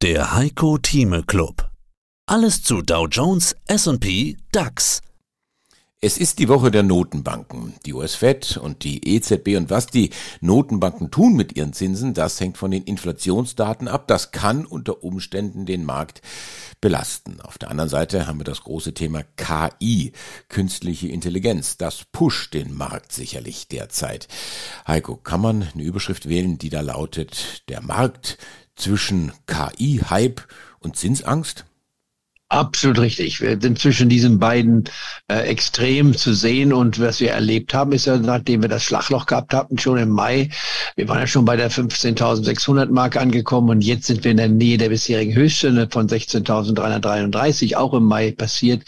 Der Heiko Thieme Club. Alles zu Dow Jones, S&P, DAX. Es ist die Woche der Notenbanken. Die US-Fed und die EZB und was die Notenbanken tun mit ihren Zinsen, das hängt von den Inflationsdaten ab. Das kann unter Umständen den Markt belasten. Auf der anderen Seite haben wir das große Thema KI, künstliche Intelligenz. Das pusht den Markt sicherlich derzeit. Heiko, kann man eine Überschrift wählen, die da lautet, der Markt zwischen KI-Hype und Zinsangst? Absolut richtig. Wir sind zwischen diesen beiden äh, Extremen zu sehen und was wir erlebt haben, ist ja, nachdem wir das Schlagloch gehabt hatten, schon im Mai, wir waren ja schon bei der 15.600 Marke angekommen und jetzt sind wir in der Nähe der bisherigen Höchststände von 16.333, auch im Mai passiert.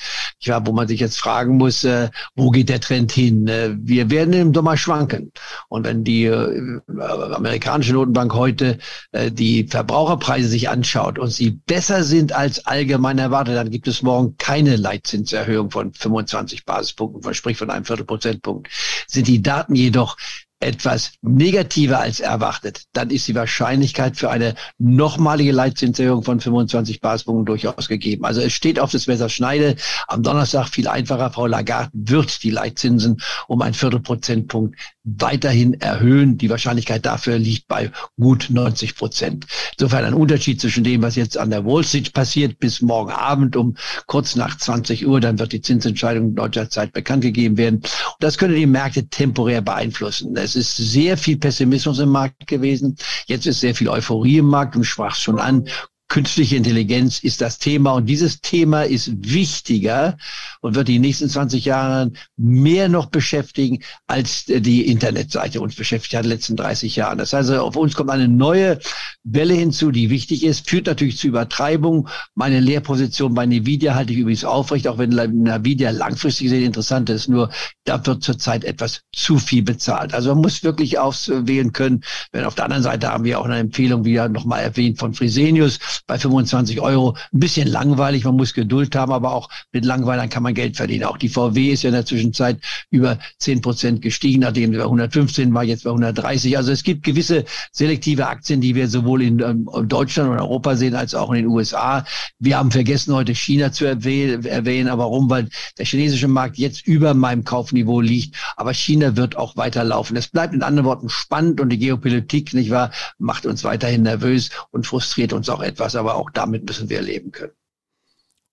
War, wo man sich jetzt fragen muss, äh, wo geht der Trend hin? Äh, wir werden im Sommer schwanken. Und wenn die äh, amerikanische Notenbank heute äh, die Verbraucherpreise sich anschaut und sie besser sind als allgemein erwartet, dann gibt es morgen keine Leitzinserhöhung von 25 Basispunkten, sprich von einem Viertel Prozentpunkt. Sind die Daten jedoch etwas negativer als erwartet, dann ist die Wahrscheinlichkeit für eine nochmalige Leitzinserhöhung von 25 Basispunkten durchaus gegeben. Also es steht auf das Messer Schneide. Am Donnerstag viel einfacher. Frau Lagarde wird die Leitzinsen um ein Viertelprozentpunkt weiterhin erhöhen. Die Wahrscheinlichkeit dafür liegt bei gut 90 Prozent. Insofern ein Unterschied zwischen dem, was jetzt an der Wall Street passiert, bis morgen Abend um kurz nach 20 Uhr, dann wird die Zinsentscheidung deutscher Zeit bekannt gegeben werden. Und das könnte die Märkte temporär beeinflussen. Ist sehr viel Pessimismus im Markt gewesen. Jetzt ist sehr viel Euphorie im Markt und sprach schon an. Künstliche Intelligenz ist das Thema und dieses Thema ist wichtiger und wird die nächsten 20 Jahre mehr noch beschäftigen, als die Internetseite uns beschäftigt hat in den letzten 30 Jahren. Das heißt, auf uns kommt eine neue Welle hinzu, die wichtig ist, führt natürlich zu Übertreibung. Meine Lehrposition bei Nvidia halte ich übrigens aufrecht, auch wenn Nvidia langfristig gesehen interessant ist, nur da wird zurzeit etwas zu viel bezahlt. Also man muss wirklich auswählen können. Wenn auf der anderen Seite haben wir auch eine Empfehlung, wie ja nochmal erwähnt, von Fresenius, bei 25 Euro. Ein bisschen langweilig, man muss Geduld haben, aber auch mit Langweilern kann man Geld verdienen. Auch die VW ist ja in der Zwischenzeit über 10 Prozent gestiegen, nachdem sie bei 115 war, jetzt bei 130. Also es gibt gewisse selektive Aktien, die wir sowohl in ähm, Deutschland und Europa sehen, als auch in den USA. Wir haben vergessen, heute China zu erwähnen. Aber warum? Weil der chinesische Markt jetzt über meinem Kaufniveau liegt. Aber China wird auch weiterlaufen. Es bleibt in anderen Worten spannend und die Geopolitik, nicht wahr, macht uns weiterhin nervös und frustriert uns auch etwas aber auch damit müssen wir leben können.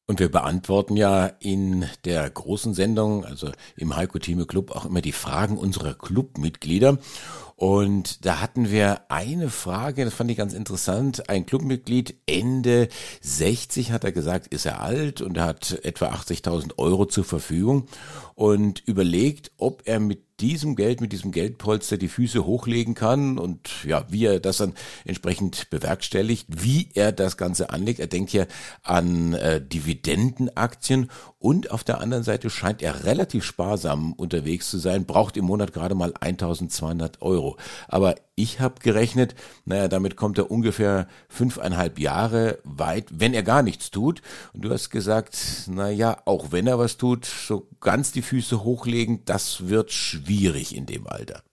Und wir beantworten ja in der großen Sendung, also im Heiko Thieme Club, auch immer die Fragen unserer Clubmitglieder. Und da hatten wir eine Frage, das fand ich ganz interessant. Ein Clubmitglied, Ende 60, hat er gesagt, ist er alt und hat etwa 80.000 Euro zur Verfügung und überlegt, ob er mit diesem Geld, mit diesem Geldpolster die Füße hochlegen kann und ja, wie er das dann entsprechend bewerkstelligt, wie er das Ganze anlegt. Er denkt ja an äh, Dividendenaktien und auf der anderen Seite scheint er relativ sparsam unterwegs zu sein, braucht im Monat gerade mal 1200 Euro. Aber ich habe gerechnet, naja, damit kommt er ungefähr fünfeinhalb Jahre weit, wenn er gar nichts tut. Und du hast gesagt, naja, auch wenn er was tut, so ganz die Füße hochlegen, das wird schwierig in dem Alter.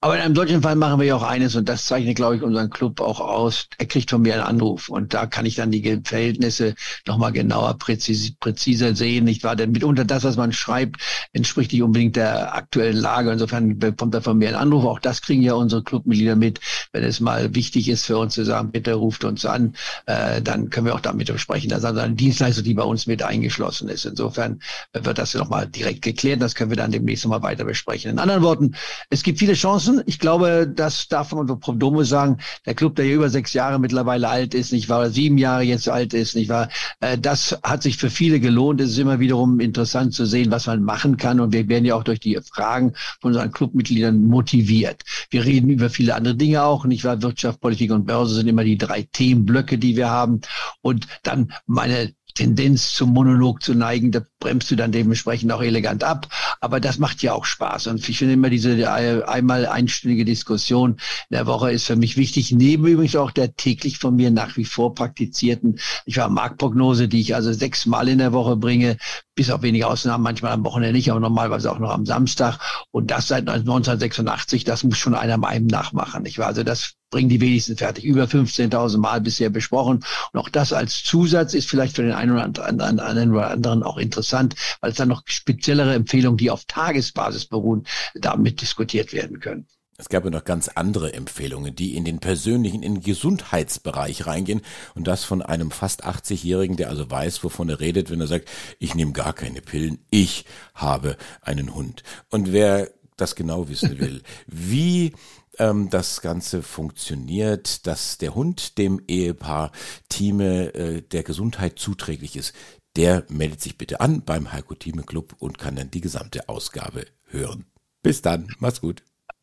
Aber in einem solchen Fall machen wir ja auch eines und das zeichnet, glaube ich, unseren Club auch aus. Er kriegt von mir einen Anruf und da kann ich dann die Verhältnisse nochmal genauer, präzis, präziser sehen, nicht wahr? Denn mitunter das, was man schreibt, entspricht nicht unbedingt der aktuellen Lage. Insofern bekommt er von mir einen Anruf. Auch das kriegen ja unsere Clubmitglieder mit. Wenn es mal wichtig ist für uns zu sagen, bitte ruft uns an, äh, dann können wir auch damit sprechen. Das ist also eine Dienstleistung, die bei uns mit eingeschlossen ist. Insofern wird das nochmal direkt geklärt. Das können wir dann demnächst nochmal weiter besprechen. In anderen Worten, es gibt viele Chancen, Chancen. Ich glaube, das darf man unter Prodomo sagen. Der Club, der ja über sechs Jahre mittlerweile alt ist, nicht wahr, sieben Jahre jetzt alt ist, nicht wahr, äh, das hat sich für viele gelohnt. Es ist immer wiederum interessant zu sehen, was man machen kann. Und wir werden ja auch durch die Fragen von unseren Clubmitgliedern motiviert. Wir reden über viele andere Dinge auch, nicht wahr? Wirtschaft, Politik und Börse sind immer die drei Themenblöcke, die wir haben. Und dann meine Tendenz zum Monolog zu neigen, da bremst du dann dementsprechend auch elegant ab. Aber das macht ja auch Spaß. Und ich finde immer diese einmal einstündige Diskussion in der Woche ist für mich wichtig. Neben übrigens auch der täglich von mir nach wie vor praktizierten, ich war Marktprognose, die ich also sechsmal in der Woche bringe, bis auf wenige Ausnahmen, manchmal am Wochenende nicht, aber normalerweise auch noch am Samstag. Und das seit 1986, das muss schon einer meinem nachmachen. Ich war also das bringen die wenigsten fertig. Über 15.000 Mal bisher besprochen. Und auch das als Zusatz ist vielleicht für den einen oder anderen auch interessant, weil es dann noch speziellere Empfehlungen, die auf Tagesbasis beruhen, damit diskutiert werden können. Es gab ja noch ganz andere Empfehlungen, die in den persönlichen, in den Gesundheitsbereich reingehen. Und das von einem fast 80-Jährigen, der also weiß, wovon er redet, wenn er sagt, ich nehme gar keine Pillen, ich habe einen Hund. Und wer das genau wissen will, wie ähm, das Ganze funktioniert, dass der Hund dem Ehepaar Thieme äh, der Gesundheit zuträglich ist, der meldet sich bitte an beim Heiko Thieme Club und kann dann die gesamte Ausgabe hören. Bis dann, mach's gut.